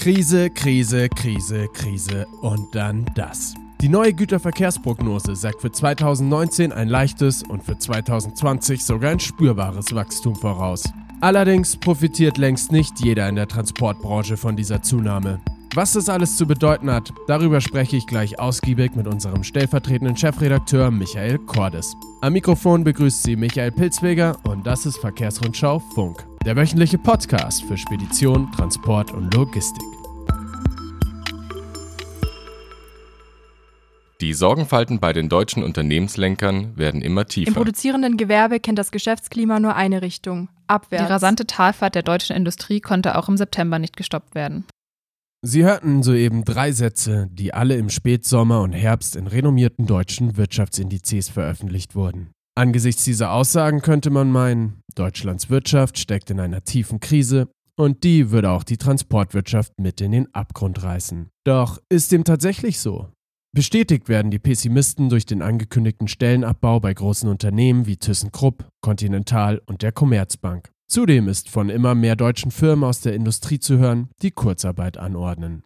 Krise, Krise, Krise, Krise und dann das. Die neue Güterverkehrsprognose sagt für 2019 ein leichtes und für 2020 sogar ein spürbares Wachstum voraus. Allerdings profitiert längst nicht jeder in der Transportbranche von dieser Zunahme. Was das alles zu bedeuten hat, darüber spreche ich gleich ausgiebig mit unserem stellvertretenden Chefredakteur Michael Cordes. Am Mikrofon begrüßt Sie Michael Pilzweger und das ist Verkehrsrundschau Funk, der wöchentliche Podcast für Spedition, Transport und Logistik. Die Sorgenfalten bei den deutschen Unternehmenslenkern werden immer tiefer. Im produzierenden Gewerbe kennt das Geschäftsklima nur eine Richtung, abwärts. Die rasante Talfahrt der deutschen Industrie konnte auch im September nicht gestoppt werden. Sie hörten soeben drei Sätze, die alle im Spätsommer und Herbst in renommierten deutschen Wirtschaftsindizes veröffentlicht wurden. Angesichts dieser Aussagen könnte man meinen, Deutschlands Wirtschaft steckt in einer tiefen Krise und die würde auch die Transportwirtschaft mit in den Abgrund reißen. Doch ist dem tatsächlich so? Bestätigt werden die Pessimisten durch den angekündigten Stellenabbau bei großen Unternehmen wie ThyssenKrupp, Continental und der Commerzbank. Zudem ist von immer mehr deutschen Firmen aus der Industrie zu hören, die Kurzarbeit anordnen.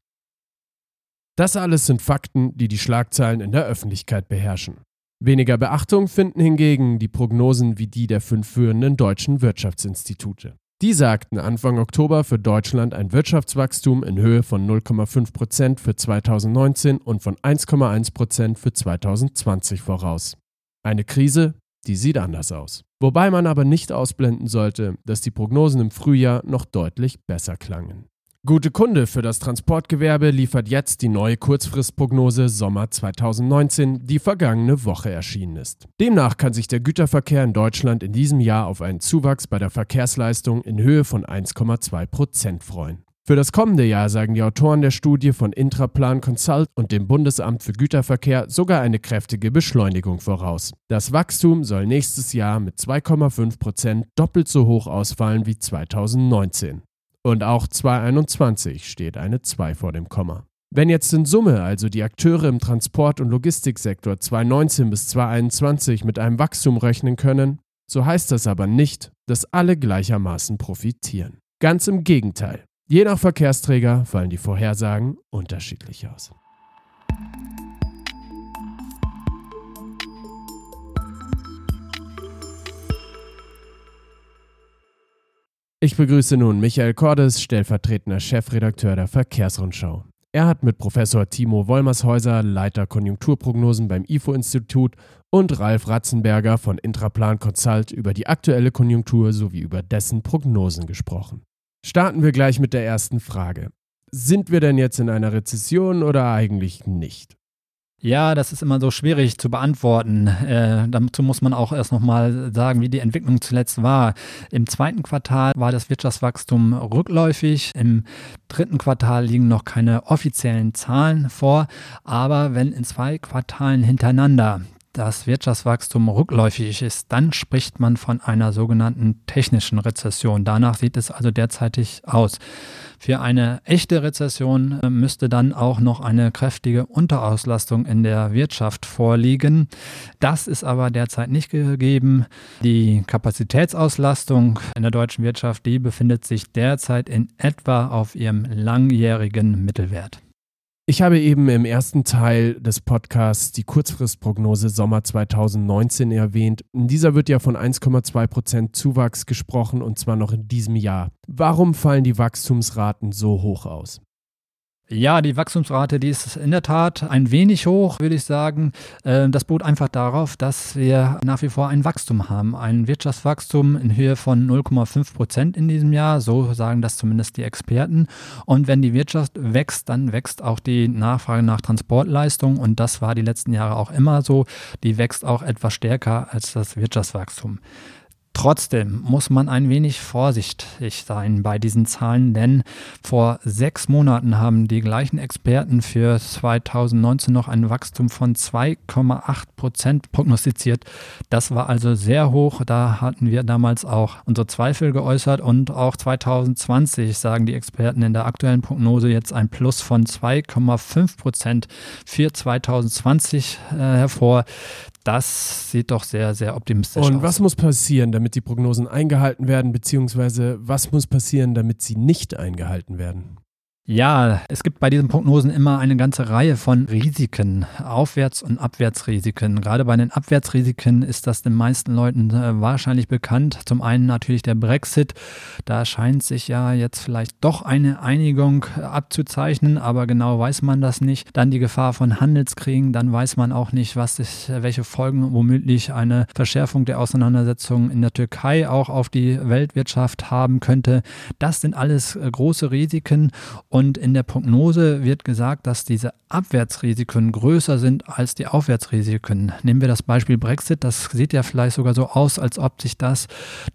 Das alles sind Fakten, die die Schlagzeilen in der Öffentlichkeit beherrschen. Weniger Beachtung finden hingegen die Prognosen wie die der fünf führenden deutschen Wirtschaftsinstitute. Die sagten Anfang Oktober für Deutschland ein Wirtschaftswachstum in Höhe von 0,5 Prozent für 2019 und von 1,1 Prozent für 2020 voraus. Eine Krise, die sieht anders aus. Wobei man aber nicht ausblenden sollte, dass die Prognosen im Frühjahr noch deutlich besser klangen. Gute Kunde für das Transportgewerbe liefert jetzt die neue Kurzfristprognose Sommer 2019, die vergangene Woche erschienen ist. Demnach kann sich der Güterverkehr in Deutschland in diesem Jahr auf einen Zuwachs bei der Verkehrsleistung in Höhe von 1,2 Prozent freuen. Für das kommende Jahr sagen die Autoren der Studie von Intraplan Consult und dem Bundesamt für Güterverkehr sogar eine kräftige Beschleunigung voraus. Das Wachstum soll nächstes Jahr mit 2,5 Prozent doppelt so hoch ausfallen wie 2019. Und auch 2021 steht eine 2 vor dem Komma. Wenn jetzt in Summe also die Akteure im Transport- und Logistiksektor 2019 bis 2021 mit einem Wachstum rechnen können, so heißt das aber nicht, dass alle gleichermaßen profitieren. Ganz im Gegenteil. Je nach Verkehrsträger fallen die Vorhersagen unterschiedlich aus. Ich begrüße nun Michael Cordes, stellvertretender Chefredakteur der Verkehrsrundschau. Er hat mit Professor Timo Wollmershäuser, Leiter Konjunkturprognosen beim IFO-Institut und Ralf Ratzenberger von Intraplan Consult über die aktuelle Konjunktur sowie über dessen Prognosen gesprochen. Starten wir gleich mit der ersten Frage. Sind wir denn jetzt in einer Rezession oder eigentlich nicht? Ja, das ist immer so schwierig zu beantworten. Äh, dazu muss man auch erst nochmal sagen, wie die Entwicklung zuletzt war. Im zweiten Quartal war das Wirtschaftswachstum rückläufig. Im dritten Quartal liegen noch keine offiziellen Zahlen vor. Aber wenn in zwei Quartalen hintereinander das Wirtschaftswachstum rückläufig ist, dann spricht man von einer sogenannten technischen Rezession. Danach sieht es also derzeitig aus. Für eine echte Rezession äh, müsste dann auch noch eine kräftige Unterauslastung in der Wirtschaft vorliegen. Das ist aber derzeit nicht gegeben. Die Kapazitätsauslastung in der deutschen Wirtschaft, die befindet sich derzeit in etwa auf ihrem langjährigen Mittelwert. Ich habe eben im ersten Teil des Podcasts die Kurzfristprognose Sommer 2019 erwähnt. In dieser wird ja von 1,2 Prozent Zuwachs gesprochen und zwar noch in diesem Jahr. Warum fallen die Wachstumsraten so hoch aus? Ja, die Wachstumsrate, die ist in der Tat ein wenig hoch, würde ich sagen. Äh, das beruht einfach darauf, dass wir nach wie vor ein Wachstum haben. Ein Wirtschaftswachstum in Höhe von 0,5 Prozent in diesem Jahr. So sagen das zumindest die Experten. Und wenn die Wirtschaft wächst, dann wächst auch die Nachfrage nach Transportleistung. Und das war die letzten Jahre auch immer so. Die wächst auch etwas stärker als das Wirtschaftswachstum. Trotzdem muss man ein wenig vorsichtig sein bei diesen Zahlen, denn vor sechs Monaten haben die gleichen Experten für 2019 noch ein Wachstum von 2,8 Prozent prognostiziert. Das war also sehr hoch. Da hatten wir damals auch unsere Zweifel geäußert und auch 2020 sagen die Experten in der aktuellen Prognose jetzt ein Plus von 2,5 Prozent für 2020 äh, hervor. Das sieht doch sehr, sehr optimistisch Und aus. Und was muss passieren, damit die Prognosen eingehalten werden, beziehungsweise was muss passieren, damit sie nicht eingehalten werden? Ja, es gibt bei diesen Prognosen immer eine ganze Reihe von Risiken, Aufwärts- und Abwärtsrisiken. Gerade bei den Abwärtsrisiken ist das den meisten Leuten äh, wahrscheinlich bekannt. Zum einen natürlich der Brexit. Da scheint sich ja jetzt vielleicht doch eine Einigung äh, abzuzeichnen, aber genau weiß man das nicht. Dann die Gefahr von Handelskriegen, dann weiß man auch nicht, was ist, welche Folgen womöglich eine Verschärfung der Auseinandersetzungen in der Türkei auch auf die Weltwirtschaft haben könnte. Das sind alles äh, große Risiken. Und in der Prognose wird gesagt, dass diese Abwärtsrisiken größer sind als die Aufwärtsrisiken. Nehmen wir das Beispiel Brexit. Das sieht ja vielleicht sogar so aus, als ob sich das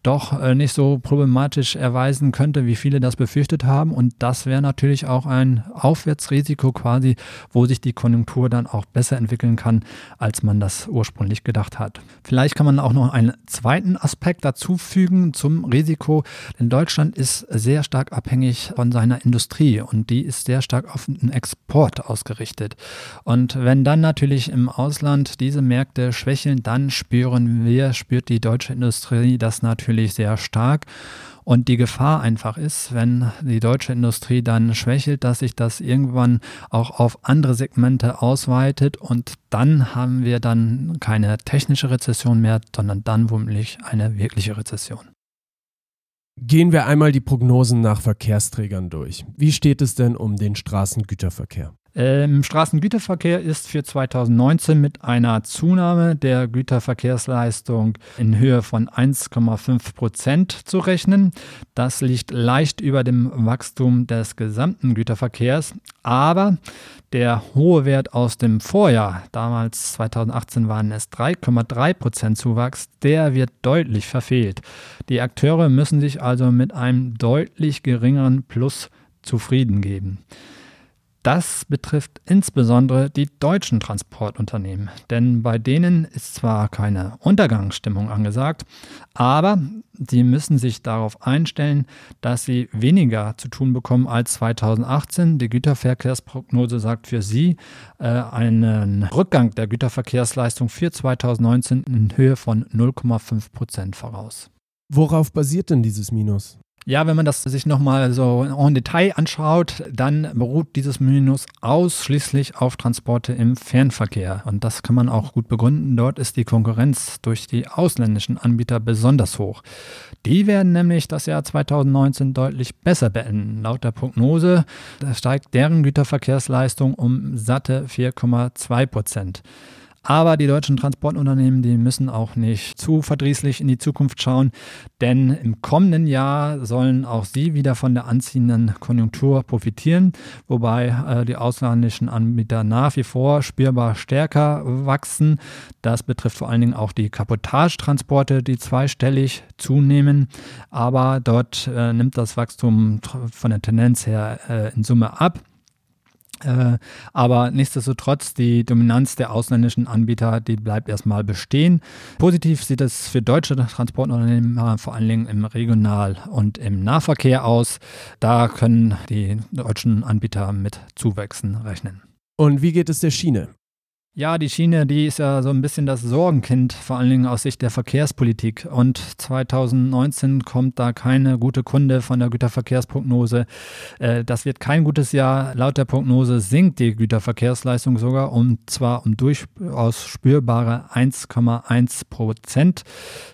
doch äh, nicht so problematisch erweisen könnte, wie viele das befürchtet haben. Und das wäre natürlich auch ein Aufwärtsrisiko quasi, wo sich die Konjunktur dann auch besser entwickeln kann, als man das ursprünglich gedacht hat. Vielleicht kann man auch noch einen zweiten Aspekt dazu fügen zum Risiko. Denn Deutschland ist sehr stark abhängig von seiner Industrie und die ist sehr stark auf den Export ausgerichtet. Und wenn dann natürlich im Ausland diese Märkte schwächeln, dann spüren wir, spürt die deutsche Industrie das natürlich sehr stark. Und die Gefahr einfach ist, wenn die deutsche Industrie dann schwächelt, dass sich das irgendwann auch auf andere Segmente ausweitet und dann haben wir dann keine technische Rezession mehr, sondern dann womöglich eine wirkliche Rezession. Gehen wir einmal die Prognosen nach Verkehrsträgern durch. Wie steht es denn um den Straßengüterverkehr? Im Straßengüterverkehr ist für 2019 mit einer Zunahme der Güterverkehrsleistung in Höhe von 1,5 Prozent zu rechnen. Das liegt leicht über dem Wachstum des gesamten Güterverkehrs, aber der hohe Wert aus dem Vorjahr, damals 2018 waren es 3,3 Prozent Zuwachs, der wird deutlich verfehlt. Die Akteure müssen sich also mit einem deutlich geringeren Plus zufrieden geben. Das betrifft insbesondere die deutschen Transportunternehmen, denn bei denen ist zwar keine Untergangsstimmung angesagt, aber sie müssen sich darauf einstellen, dass sie weniger zu tun bekommen als 2018. Die Güterverkehrsprognose sagt für sie äh, einen Rückgang der Güterverkehrsleistung für 2019 in Höhe von 0,5 Prozent voraus. Worauf basiert denn dieses Minus? Ja, wenn man das sich nochmal so en Detail anschaut, dann beruht dieses Minus ausschließlich auf Transporte im Fernverkehr. Und das kann man auch gut begründen. Dort ist die Konkurrenz durch die ausländischen Anbieter besonders hoch. Die werden nämlich das Jahr 2019 deutlich besser beenden. Laut der Prognose steigt deren Güterverkehrsleistung um satte 4,2 Prozent. Aber die deutschen Transportunternehmen, die müssen auch nicht zu verdrießlich in die Zukunft schauen, denn im kommenden Jahr sollen auch sie wieder von der anziehenden Konjunktur profitieren, wobei äh, die ausländischen Anbieter nach wie vor spürbar stärker wachsen. Das betrifft vor allen Dingen auch die Kapotagetransporte, die zweistellig zunehmen, aber dort äh, nimmt das Wachstum von der Tendenz her äh, in Summe ab. Äh, aber nichtsdestotrotz, die Dominanz der ausländischen Anbieter, die bleibt erstmal bestehen. Positiv sieht es für deutsche Transportunternehmen vor allen Dingen im Regional- und im Nahverkehr aus. Da können die deutschen Anbieter mit Zuwächsen rechnen. Und wie geht es der Schiene? Ja, die Schiene, die ist ja so ein bisschen das Sorgenkind, vor allen Dingen aus Sicht der Verkehrspolitik. Und 2019 kommt da keine gute Kunde von der Güterverkehrsprognose. Äh, das wird kein gutes Jahr. Laut der Prognose sinkt die Güterverkehrsleistung sogar und zwar um durchaus spürbare 1,1 Prozent.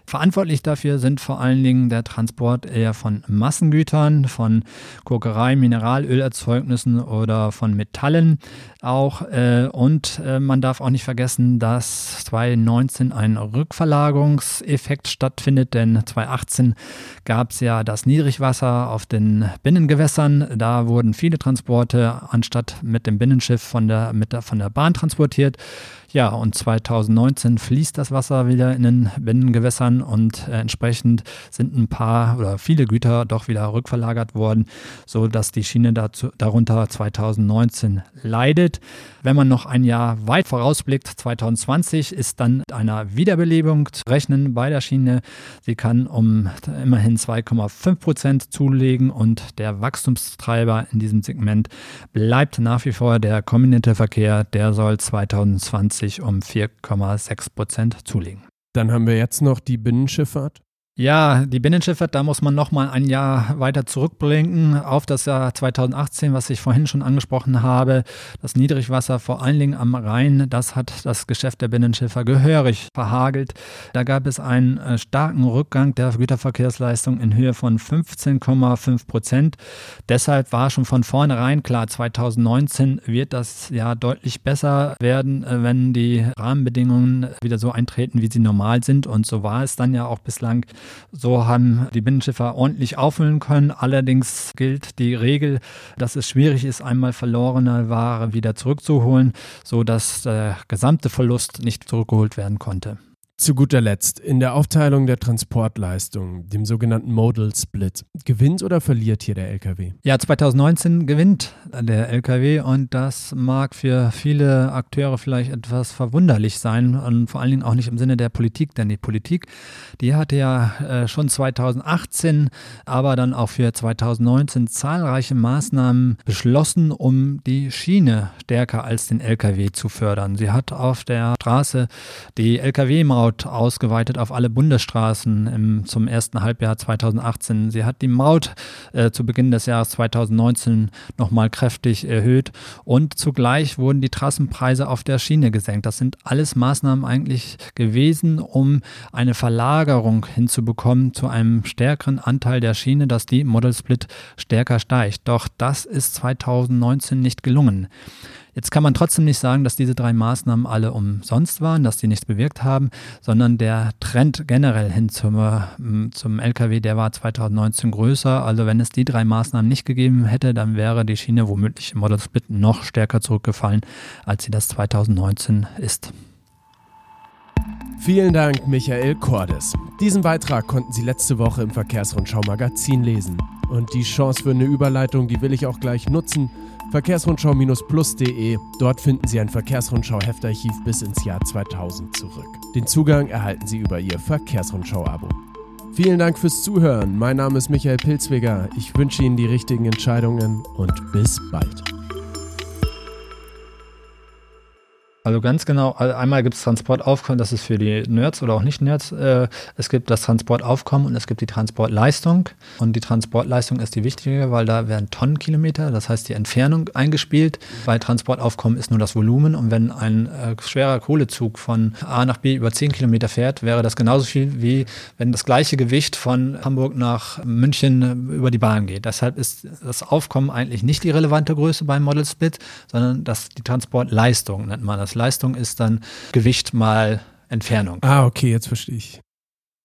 Verantwortlich dafür sind vor allen Dingen der Transport eher von Massengütern, von Kokerei, Mineralölerzeugnissen oder von Metallen auch. Äh, und äh, man darf auch nicht vergessen, dass 2019 ein Rückverlagerungseffekt stattfindet, denn 2018 gab es ja das Niedrigwasser auf den Binnengewässern. Da wurden viele Transporte anstatt mit dem Binnenschiff von der, mit der, von der Bahn transportiert. Ja, und 2019 fließt das Wasser wieder in den Binnengewässern und äh, entsprechend sind ein paar oder viele Güter doch wieder rückverlagert worden, sodass die Schiene dazu, darunter 2019 leidet. Wenn man noch ein Jahr weit vorausblickt, 2020 ist dann mit einer Wiederbelebung zu rechnen bei der Schiene. Sie kann um immerhin 2,5 Prozent zulegen und der Wachstumstreiber in diesem Segment bleibt nach wie vor der kombinierte Verkehr. Der soll 2020 sich um 4,6 Prozent zulegen. Dann haben wir jetzt noch die Binnenschifffahrt. Ja, die Binnenschifffahrt, da muss man noch mal ein Jahr weiter zurückblinken auf das Jahr 2018, was ich vorhin schon angesprochen habe. Das Niedrigwasser, vor allen Dingen am Rhein, das hat das Geschäft der Binnenschiffer gehörig verhagelt. Da gab es einen äh, starken Rückgang der Güterverkehrsleistung in Höhe von 15,5 Prozent. Deshalb war schon von vornherein klar, 2019 wird das Jahr deutlich besser werden, äh, wenn die Rahmenbedingungen wieder so eintreten, wie sie normal sind. Und so war es dann ja auch bislang. So haben die Binnenschiffer ordentlich auffüllen können. Allerdings gilt die Regel, dass es schwierig ist, einmal verlorene Ware wieder zurückzuholen, sodass der gesamte Verlust nicht zurückgeholt werden konnte. Zu guter Letzt, in der Aufteilung der Transportleistung, dem sogenannten Modal Split, gewinnt oder verliert hier der LKW? Ja, 2019 gewinnt der LKW und das mag für viele Akteure vielleicht etwas verwunderlich sein und vor allen Dingen auch nicht im Sinne der Politik, denn die Politik, die hatte ja äh, schon 2018, aber dann auch für 2019 zahlreiche Maßnahmen beschlossen, um die Schiene stärker als den LKW zu fördern. Sie hat auf der Straße die LKW-Maut Maut ausgeweitet auf alle Bundesstraßen im, zum ersten Halbjahr 2018. Sie hat die Maut äh, zu Beginn des Jahres 2019 nochmal kräftig erhöht und zugleich wurden die Trassenpreise auf der Schiene gesenkt. Das sind alles Maßnahmen eigentlich gewesen, um eine Verlagerung hinzubekommen zu einem stärkeren Anteil der Schiene, dass die Model Split stärker steigt. Doch das ist 2019 nicht gelungen. Jetzt kann man trotzdem nicht sagen, dass diese drei Maßnahmen alle umsonst waren, dass die nichts bewirkt haben, sondern der Trend generell hin zum, ähm, zum Lkw, der war 2019 größer. Also wenn es die drei Maßnahmen nicht gegeben hätte, dann wäre die Schiene womöglich im Model Split noch stärker zurückgefallen, als sie das 2019 ist. Vielen Dank, Michael Cordes. Diesen Beitrag konnten Sie letzte Woche im Verkehrsrundschau Magazin lesen. Und die Chance für eine Überleitung, die will ich auch gleich nutzen. Verkehrsrundschau-plus.de. Dort finden Sie ein Verkehrsrundschau-Heftarchiv bis ins Jahr 2000 zurück. Den Zugang erhalten Sie über Ihr Verkehrsrundschau-Abo. Vielen Dank fürs Zuhören. Mein Name ist Michael Pilzweger. Ich wünsche Ihnen die richtigen Entscheidungen und bis bald. Also ganz genau, einmal gibt es Transportaufkommen, das ist für die Nerds oder auch Nicht-Nerds. Äh, es gibt das Transportaufkommen und es gibt die Transportleistung. Und die Transportleistung ist die wichtige, weil da werden Tonnenkilometer, das heißt die Entfernung eingespielt. Bei Transportaufkommen ist nur das Volumen. Und wenn ein äh, schwerer Kohlezug von A nach B über 10 Kilometer fährt, wäre das genauso viel, wie wenn das gleiche Gewicht von Hamburg nach München über die Bahn geht. Deshalb ist das Aufkommen eigentlich nicht die relevante Größe beim Model Split, sondern das, die Transportleistung nennt man das. Leistung ist dann Gewicht mal Entfernung. Ah, okay, jetzt verstehe ich.